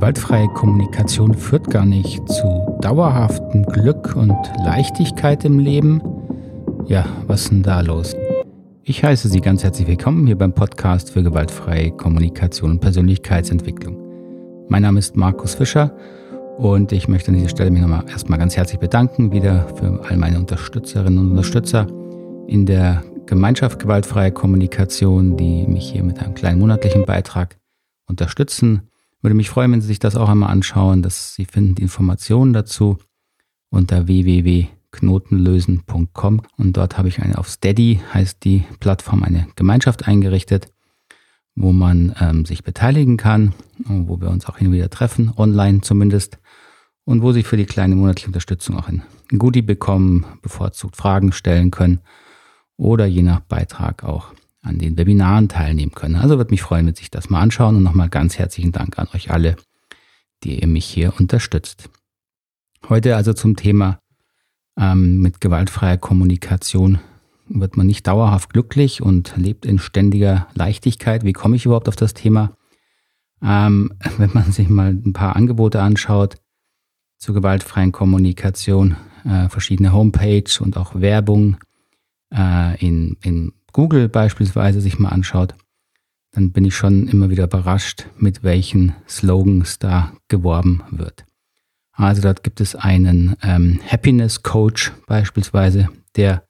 Gewaltfreie Kommunikation führt gar nicht zu dauerhaftem Glück und Leichtigkeit im Leben. Ja, was ist denn da los? Ich heiße Sie ganz herzlich willkommen hier beim Podcast für gewaltfreie Kommunikation und Persönlichkeitsentwicklung. Mein Name ist Markus Fischer und ich möchte an dieser Stelle mich nochmal erstmal ganz herzlich bedanken, wieder für all meine Unterstützerinnen und Unterstützer in der Gemeinschaft gewaltfreie Kommunikation, die mich hier mit einem kleinen monatlichen Beitrag unterstützen. Würde mich freuen, wenn Sie sich das auch einmal anschauen. Dass Sie finden die Informationen dazu unter www.knotenlösen.com und dort habe ich eine auf Steady, heißt die Plattform, eine Gemeinschaft eingerichtet, wo man ähm, sich beteiligen kann, wo wir uns auch hin und wieder treffen, online zumindest, und wo Sie für die kleine monatliche Unterstützung auch ein Goodie bekommen, bevorzugt Fragen stellen können oder je nach Beitrag auch an den Webinaren teilnehmen können. Also würde mich freuen, wenn Sie sich das mal anschauen und nochmal ganz herzlichen Dank an euch alle, die ihr mich hier unterstützt. Heute also zum Thema ähm, mit gewaltfreier Kommunikation wird man nicht dauerhaft glücklich und lebt in ständiger Leichtigkeit. Wie komme ich überhaupt auf das Thema? Ähm, wenn man sich mal ein paar Angebote anschaut zur gewaltfreien Kommunikation, äh, verschiedene Homepage und auch Werbung äh, in, in Google beispielsweise sich mal anschaut, dann bin ich schon immer wieder überrascht, mit welchen Slogans da geworben wird. Also dort gibt es einen ähm, Happiness Coach beispielsweise, der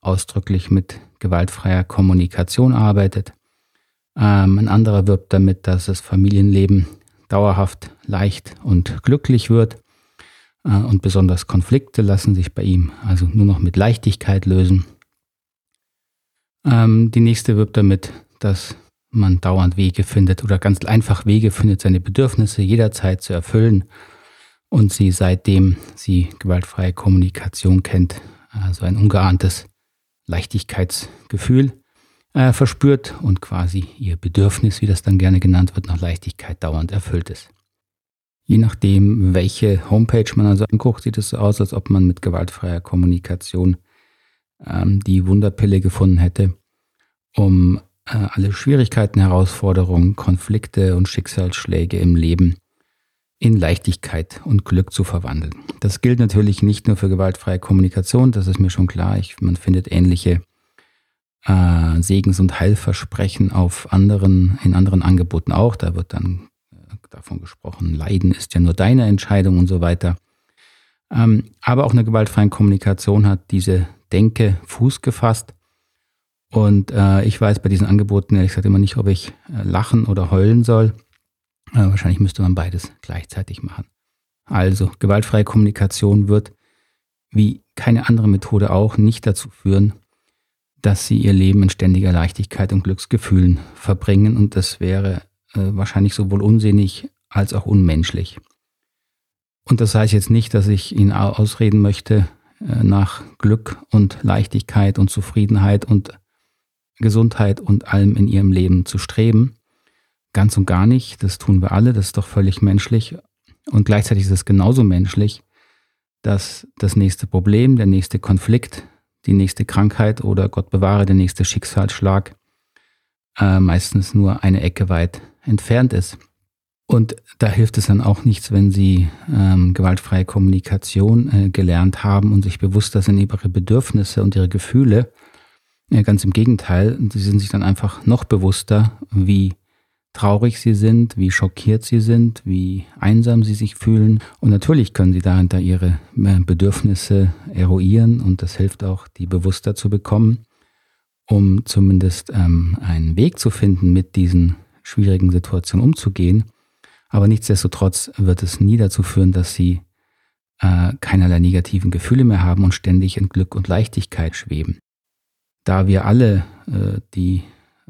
ausdrücklich mit gewaltfreier Kommunikation arbeitet. Ähm, ein anderer wirbt damit, dass das Familienleben dauerhaft leicht und glücklich wird. Äh, und besonders Konflikte lassen sich bei ihm also nur noch mit Leichtigkeit lösen. Ähm, die nächste wirbt damit, dass man dauernd Wege findet oder ganz einfach Wege findet, seine Bedürfnisse jederzeit zu erfüllen und sie seitdem sie gewaltfreie Kommunikation kennt, also ein ungeahntes Leichtigkeitsgefühl äh, verspürt und quasi ihr Bedürfnis, wie das dann gerne genannt wird, nach Leichtigkeit dauernd erfüllt ist. Je nachdem, welche Homepage man also anguckt, sieht es so aus, als ob man mit gewaltfreier Kommunikation ähm, die Wunderpille gefunden hätte, um äh, alle Schwierigkeiten, Herausforderungen, Konflikte und Schicksalsschläge im Leben in Leichtigkeit und Glück zu verwandeln. Das gilt natürlich nicht nur für gewaltfreie Kommunikation, das ist mir schon klar. Ich, man findet ähnliche äh, Segens- und Heilversprechen auf anderen, in anderen Angeboten auch. Da wird dann äh, davon gesprochen, Leiden ist ja nur deine Entscheidung und so weiter. Ähm, aber auch eine gewaltfreie Kommunikation hat diese Denke Fuß gefasst. Und äh, ich weiß bei diesen Angeboten ehrlich gesagt immer nicht, ob ich äh, lachen oder heulen soll. Äh, wahrscheinlich müsste man beides gleichzeitig machen. Also, gewaltfreie Kommunikation wird, wie keine andere Methode auch, nicht dazu führen, dass sie ihr Leben in ständiger Leichtigkeit und Glücksgefühlen verbringen. Und das wäre äh, wahrscheinlich sowohl unsinnig als auch unmenschlich. Und das heißt jetzt nicht, dass ich Ihnen ausreden möchte, nach Glück und Leichtigkeit und Zufriedenheit und Gesundheit und allem in ihrem Leben zu streben. Ganz und gar nicht. Das tun wir alle. Das ist doch völlig menschlich. Und gleichzeitig ist es genauso menschlich, dass das nächste Problem, der nächste Konflikt, die nächste Krankheit oder Gott bewahre, der nächste Schicksalsschlag äh, meistens nur eine Ecke weit entfernt ist. Und da hilft es dann auch nichts, wenn Sie ähm, gewaltfreie Kommunikation äh, gelernt haben und sich bewusst sind Ihre Bedürfnisse und Ihre Gefühle. Äh, ganz im Gegenteil, Sie sind sich dann einfach noch bewusster, wie traurig Sie sind, wie schockiert Sie sind, wie einsam Sie sich fühlen. Und natürlich können Sie dahinter Ihre äh, Bedürfnisse eruieren und das hilft auch, die bewusster zu bekommen, um zumindest ähm, einen Weg zu finden, mit diesen schwierigen Situationen umzugehen aber nichtsdestotrotz wird es nie dazu führen, dass sie äh, keinerlei negativen Gefühle mehr haben und ständig in Glück und Leichtigkeit schweben. Da wir alle äh, die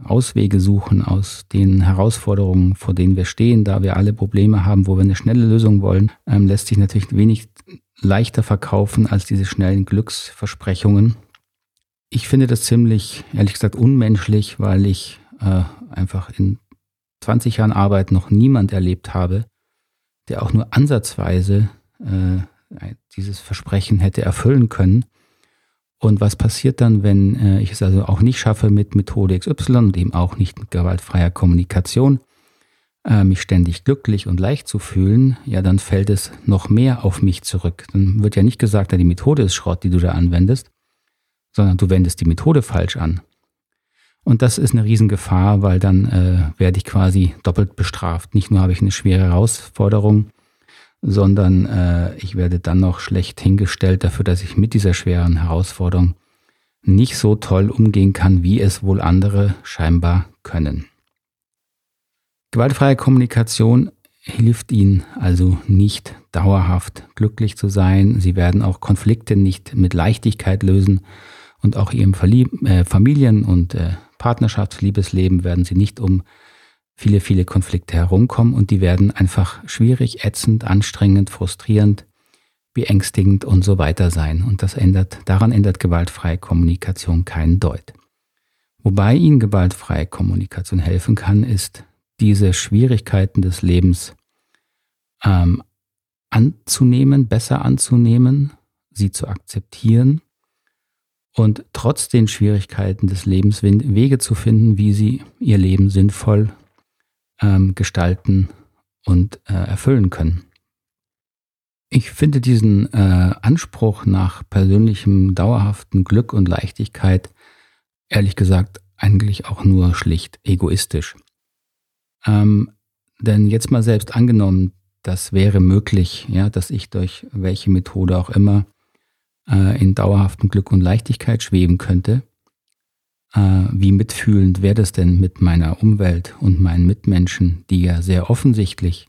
Auswege suchen aus den Herausforderungen, vor denen wir stehen, da wir alle Probleme haben, wo wir eine schnelle Lösung wollen, ähm, lässt sich natürlich wenig leichter verkaufen als diese schnellen Glücksversprechungen. Ich finde das ziemlich, ehrlich gesagt, unmenschlich, weil ich äh, einfach in 20 Jahren Arbeit noch niemand erlebt habe, der auch nur ansatzweise äh, dieses Versprechen hätte erfüllen können. Und was passiert dann, wenn äh, ich es also auch nicht schaffe mit Methode XY und eben auch nicht mit gewaltfreier Kommunikation? äh, mich ständig glücklich und leicht zu fühlen, ja, dann fällt es noch mehr auf mich zurück. Dann wird ja nicht gesagt, die Methode ist Schrott, die du da anwendest, sondern du wendest die Methode falsch an. Und das ist eine Riesengefahr, weil dann äh, werde ich quasi doppelt bestraft. Nicht nur habe ich eine schwere Herausforderung, sondern äh, ich werde dann noch schlecht hingestellt dafür, dass ich mit dieser schweren Herausforderung nicht so toll umgehen kann, wie es wohl andere scheinbar können. Gewaltfreie Kommunikation hilft Ihnen also nicht dauerhaft glücklich zu sein. Sie werden auch Konflikte nicht mit Leichtigkeit lösen und auch Ihrem äh, Familien- und äh, Partnerschaftsliebesleben werden Sie nicht um viele, viele Konflikte herumkommen und die werden einfach schwierig, ätzend, anstrengend, frustrierend, beängstigend und so weiter sein. Und das ändert, daran ändert gewaltfreie Kommunikation keinen Deut. Wobei Ihnen gewaltfreie Kommunikation helfen kann, ist diese Schwierigkeiten des Lebens ähm, anzunehmen, besser anzunehmen, sie zu akzeptieren und trotz den Schwierigkeiten des Lebens Wege zu finden, wie sie ihr Leben sinnvoll ähm, gestalten und äh, erfüllen können. Ich finde diesen äh, Anspruch nach persönlichem, dauerhaften Glück und Leichtigkeit ehrlich gesagt eigentlich auch nur schlicht egoistisch. Ähm, denn jetzt mal selbst angenommen, das wäre möglich, ja, dass ich durch welche Methode auch immer äh, in dauerhaftem Glück und Leichtigkeit schweben könnte, äh, wie mitfühlend wäre das denn mit meiner Umwelt und meinen Mitmenschen, die ja sehr offensichtlich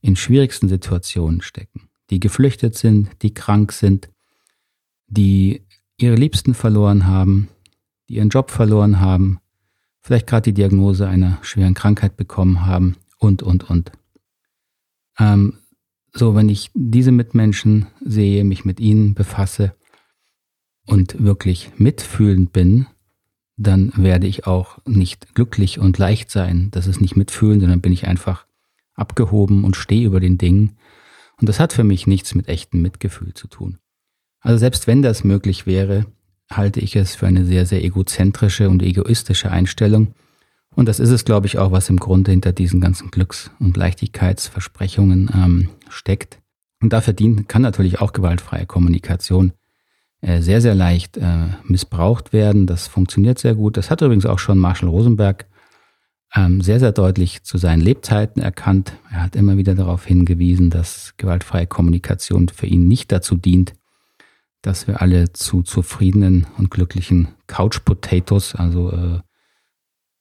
in schwierigsten Situationen stecken, die geflüchtet sind, die krank sind, die ihre Liebsten verloren haben, die ihren Job verloren haben, vielleicht gerade die Diagnose einer schweren Krankheit bekommen haben und, und, und. Ähm, so, wenn ich diese Mitmenschen sehe, mich mit ihnen befasse und wirklich mitfühlend bin, dann werde ich auch nicht glücklich und leicht sein. Das ist nicht mitfühlen, sondern bin ich einfach abgehoben und stehe über den Dingen. Und das hat für mich nichts mit echtem Mitgefühl zu tun. Also selbst wenn das möglich wäre, halte ich es für eine sehr, sehr egozentrische und egoistische Einstellung. Und das ist es, glaube ich, auch, was im Grunde hinter diesen ganzen Glücks- und Leichtigkeitsversprechungen ähm, steckt. Und dafür dient, kann natürlich auch gewaltfreie Kommunikation äh, sehr, sehr leicht äh, missbraucht werden. Das funktioniert sehr gut. Das hat übrigens auch schon Marshall Rosenberg ähm, sehr, sehr deutlich zu seinen Lebzeiten erkannt. Er hat immer wieder darauf hingewiesen, dass gewaltfreie Kommunikation für ihn nicht dazu dient, dass wir alle zu zufriedenen und glücklichen Couch Potatoes, also äh,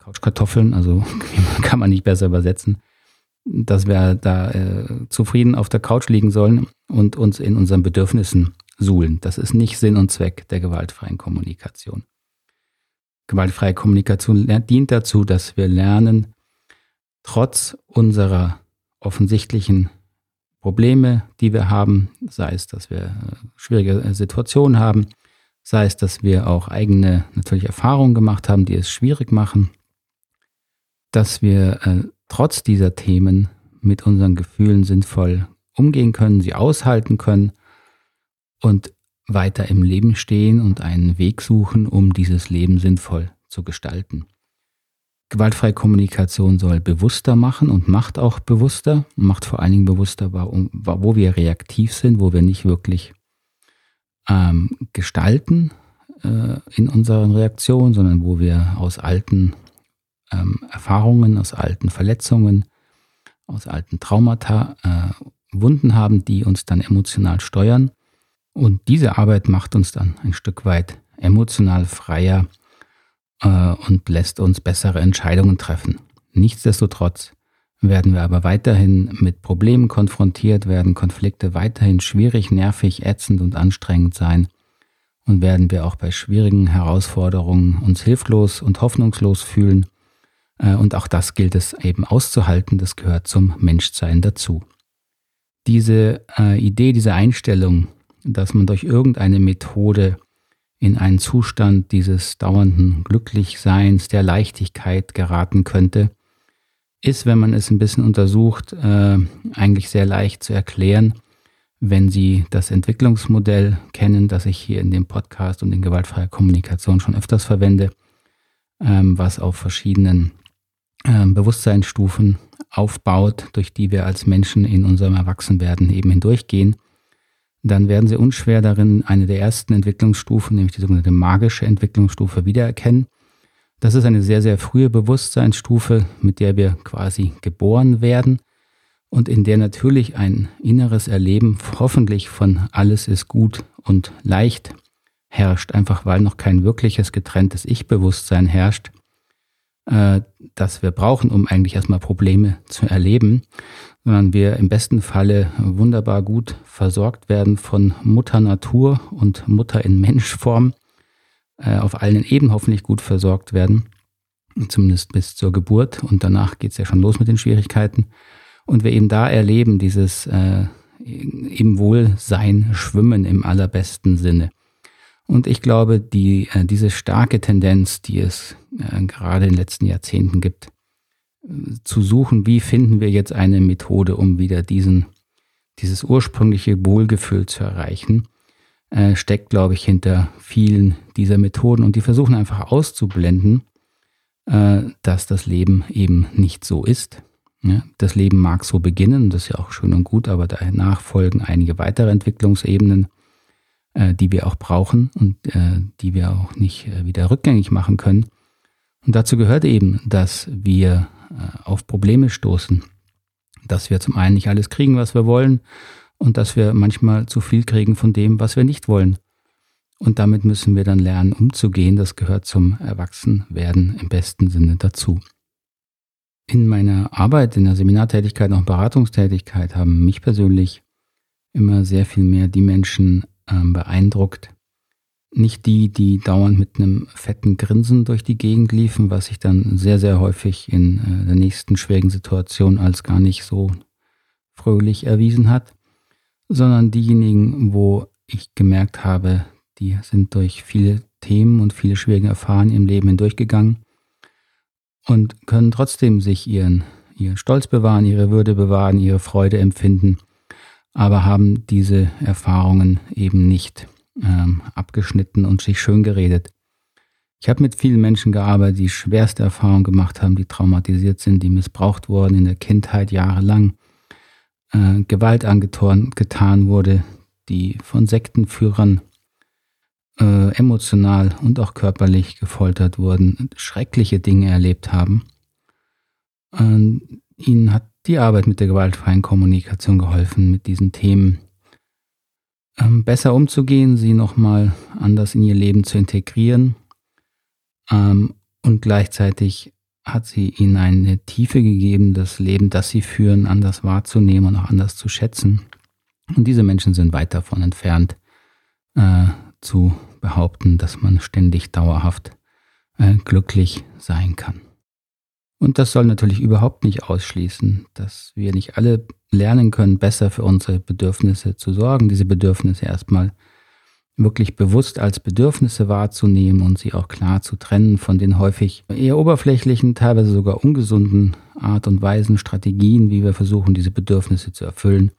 Couchkartoffeln, also kann man nicht besser übersetzen, dass wir da äh, zufrieden auf der Couch liegen sollen und uns in unseren Bedürfnissen suhlen. Das ist nicht Sinn und Zweck der gewaltfreien Kommunikation. Gewaltfreie Kommunikation dient dazu, dass wir lernen, trotz unserer offensichtlichen Probleme, die wir haben, sei es, dass wir äh, schwierige Situationen haben, sei es, dass wir auch eigene natürlich Erfahrungen gemacht haben, die es schwierig machen, dass wir äh, trotz dieser Themen mit unseren Gefühlen sinnvoll umgehen können, sie aushalten können und weiter im Leben stehen und einen Weg suchen, um dieses Leben sinnvoll zu gestalten. Gewaltfreie Kommunikation soll bewusster machen und macht auch bewusster, macht vor allen Dingen bewusster, wo wir reaktiv sind, wo wir nicht wirklich ähm, gestalten äh, in unseren Reaktionen, sondern wo wir aus alten ähm, Erfahrungen, aus alten Verletzungen, aus alten Traumata äh, Wunden haben, die uns dann emotional steuern. Und diese Arbeit macht uns dann ein Stück weit emotional freier äh, und lässt uns bessere Entscheidungen treffen. Nichtsdestotrotz werden wir aber weiterhin mit Problemen konfrontiert, werden Konflikte weiterhin schwierig, nervig, ätzend und anstrengend sein und werden wir auch bei schwierigen Herausforderungen uns hilflos und hoffnungslos fühlen. Äh, und auch das gilt es eben auszuhalten, das gehört zum Menschsein dazu. Diese äh, Idee, diese Einstellung, dass man durch irgendeine Methode in einen Zustand dieses dauernden Glücklichseins, der Leichtigkeit geraten könnte, ist, wenn man es ein bisschen untersucht, äh, eigentlich sehr leicht zu erklären, wenn Sie das Entwicklungsmodell kennen, das ich hier in dem Podcast und in gewaltfreier Kommunikation schon öfters verwende, ähm, was auf verschiedenen Bewusstseinsstufen aufbaut, durch die wir als Menschen in unserem Erwachsenwerden eben hindurchgehen, dann werden Sie unschwer darin eine der ersten Entwicklungsstufen, nämlich die sogenannte magische Entwicklungsstufe, wiedererkennen. Das ist eine sehr, sehr frühe Bewusstseinsstufe, mit der wir quasi geboren werden und in der natürlich ein inneres Erleben hoffentlich von alles ist gut und leicht herrscht, einfach weil noch kein wirkliches getrenntes Ich-Bewusstsein herrscht, äh, das wir brauchen, um eigentlich erstmal Probleme zu erleben, sondern wir im besten Falle wunderbar gut versorgt werden von Mutter Natur und Mutter in Menschform, äh, auf allen Ebenen hoffentlich gut versorgt werden, zumindest bis zur Geburt und danach geht es ja schon los mit den Schwierigkeiten. Und wir eben da erleben, dieses äh, im Wohlsein schwimmen im allerbesten Sinne. Und ich glaube, die, äh, diese starke Tendenz, die es äh, gerade in den letzten Jahrzehnten gibt, zu suchen, wie finden wir jetzt eine Methode, um wieder diesen, dieses ursprüngliche Wohlgefühl zu erreichen, äh, steckt, glaube ich, hinter vielen dieser Methoden. Und die versuchen einfach auszublenden, äh, dass das Leben eben nicht so ist. Das Leben mag so beginnen, das ist ja auch schön und gut, aber danach folgen einige weitere Entwicklungsebenen, äh, die wir auch brauchen und äh, die wir auch nicht äh, wieder rückgängig machen können. Und dazu gehört eben, dass wir äh, auf Probleme stoßen, dass wir zum einen nicht alles kriegen, was wir wollen, und dass wir manchmal zu viel kriegen von dem, was wir nicht wollen. Und damit müssen wir dann lernen, umzugehen. Das gehört zum Erwachsenwerden im besten Sinne dazu. In meiner Arbeit, in der Seminartätigkeit, auch Beratungstätigkeit haben mich persönlich immer sehr viel mehr die Menschen äh, beeindruckt, nicht die, die dauernd mit einem fetten Grinsen durch die Gegend liefen, was sich dann sehr, sehr häufig in äh, der nächsten schwierigen Situation als gar nicht so fröhlich erwiesen hat, sondern diejenigen, wo ich gemerkt habe, die sind durch viele Themen und viele schwierige Erfahrungen im Leben hindurchgegangen und können trotzdem sich ihren, ihren Stolz bewahren, ihre Würde bewahren, ihre Freude empfinden, aber haben diese Erfahrungen eben nicht ähm, abgeschnitten und sich schön geredet. Ich habe mit vielen Menschen gearbeitet, die schwerste Erfahrungen gemacht haben, die traumatisiert sind, die missbraucht wurden in der Kindheit jahrelang, äh, Gewalt angetan getan wurde, die von Sektenführern äh, emotional und auch körperlich gefoltert wurden, schreckliche Dinge erlebt haben. Und ihnen hat die Arbeit mit der gewaltfreien Kommunikation geholfen, mit diesen Themen ähm, besser umzugehen, sie nochmal anders in ihr Leben zu integrieren. Ähm, und gleichzeitig hat sie ihnen eine Tiefe gegeben, das Leben, das sie führen, anders wahrzunehmen und auch anders zu schätzen. Und diese Menschen sind weit davon entfernt, äh, zu behaupten, dass man ständig dauerhaft äh, glücklich sein kann. Und das soll natürlich überhaupt nicht ausschließen, dass wir nicht alle lernen können, besser für unsere Bedürfnisse zu sorgen, diese Bedürfnisse erstmal wirklich bewusst als Bedürfnisse wahrzunehmen und sie auch klar zu trennen von den häufig eher oberflächlichen, teilweise sogar ungesunden Art und Weisen, Strategien, wie wir versuchen, diese Bedürfnisse zu erfüllen.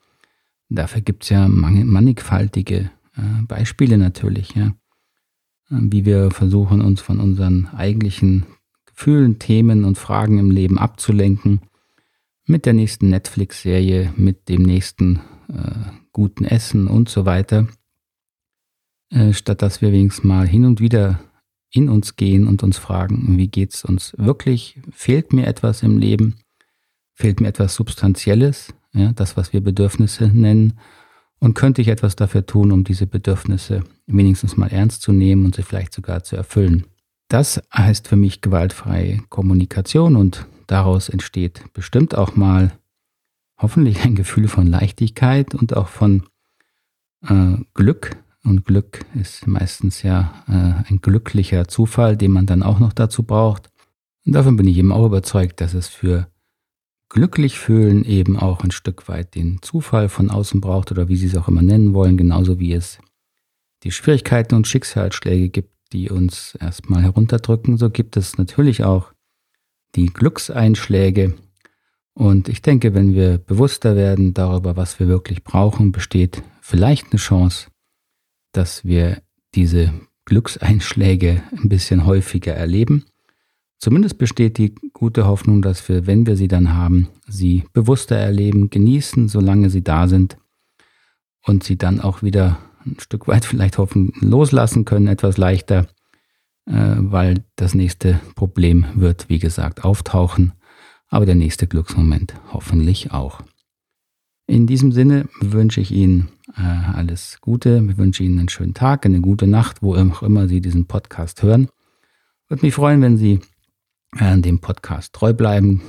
Dafür gibt es ja mannigfaltige äh, Beispiele natürlich, ja. Wie wir versuchen, uns von unseren eigentlichen Gefühlen, Themen und Fragen im Leben abzulenken. Mit der nächsten Netflix-Serie, mit dem nächsten äh, guten Essen und so weiter. Äh, statt dass wir wenigstens mal hin und wieder in uns gehen und uns fragen, wie geht es uns wirklich? Fehlt mir etwas im Leben? Fehlt mir etwas Substanzielles? Ja, das, was wir Bedürfnisse nennen. Und könnte ich etwas dafür tun, um diese Bedürfnisse wenigstens mal ernst zu nehmen und sie vielleicht sogar zu erfüllen? Das heißt für mich gewaltfreie Kommunikation und daraus entsteht bestimmt auch mal hoffentlich ein Gefühl von Leichtigkeit und auch von äh, Glück. Und Glück ist meistens ja äh, ein glücklicher Zufall, den man dann auch noch dazu braucht. Und davon bin ich eben auch überzeugt, dass es für glücklich fühlen eben auch ein Stück weit den Zufall von außen braucht oder wie Sie es auch immer nennen wollen, genauso wie es die Schwierigkeiten und Schicksalsschläge gibt, die uns erstmal herunterdrücken. So gibt es natürlich auch die Glückseinschläge. Und ich denke, wenn wir bewusster werden darüber, was wir wirklich brauchen, besteht vielleicht eine Chance, dass wir diese Glückseinschläge ein bisschen häufiger erleben. Zumindest besteht die gute Hoffnung, dass wir, wenn wir sie dann haben, sie bewusster erleben, genießen, solange sie da sind und sie dann auch wieder ein Stück weit vielleicht hoffen loslassen können, etwas leichter, äh, weil das nächste Problem wird, wie gesagt, auftauchen, aber der nächste Glücksmoment hoffentlich auch. In diesem Sinne wünsche ich Ihnen äh, alles Gute, ich wünsche Ihnen einen schönen Tag, eine gute Nacht, wo auch immer Sie diesen Podcast hören. Würde mich freuen, wenn Sie äh, dem Podcast treu bleiben.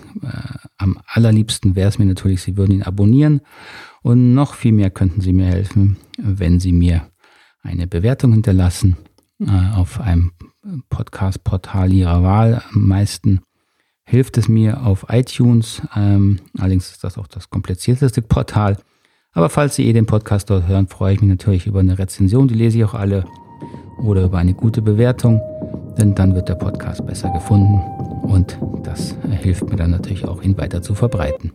Am allerliebsten wäre es mir natürlich, Sie würden ihn abonnieren. Und noch viel mehr könnten Sie mir helfen, wenn Sie mir eine Bewertung hinterlassen äh, auf einem Podcast-Portal Ihrer Wahl. Am meisten hilft es mir auf iTunes. Ähm, allerdings ist das auch das komplizierteste Portal. Aber falls Sie eh den Podcast dort hören, freue ich mich natürlich über eine Rezension. Die lese ich auch alle. Oder über eine gute Bewertung. Denn dann wird der Podcast besser gefunden. Und das hilft mir dann natürlich auch, ihn weiter zu verbreiten.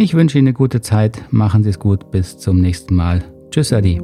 Ich wünsche Ihnen eine gute Zeit. Machen Sie es gut. Bis zum nächsten Mal. Tschüss, Adi.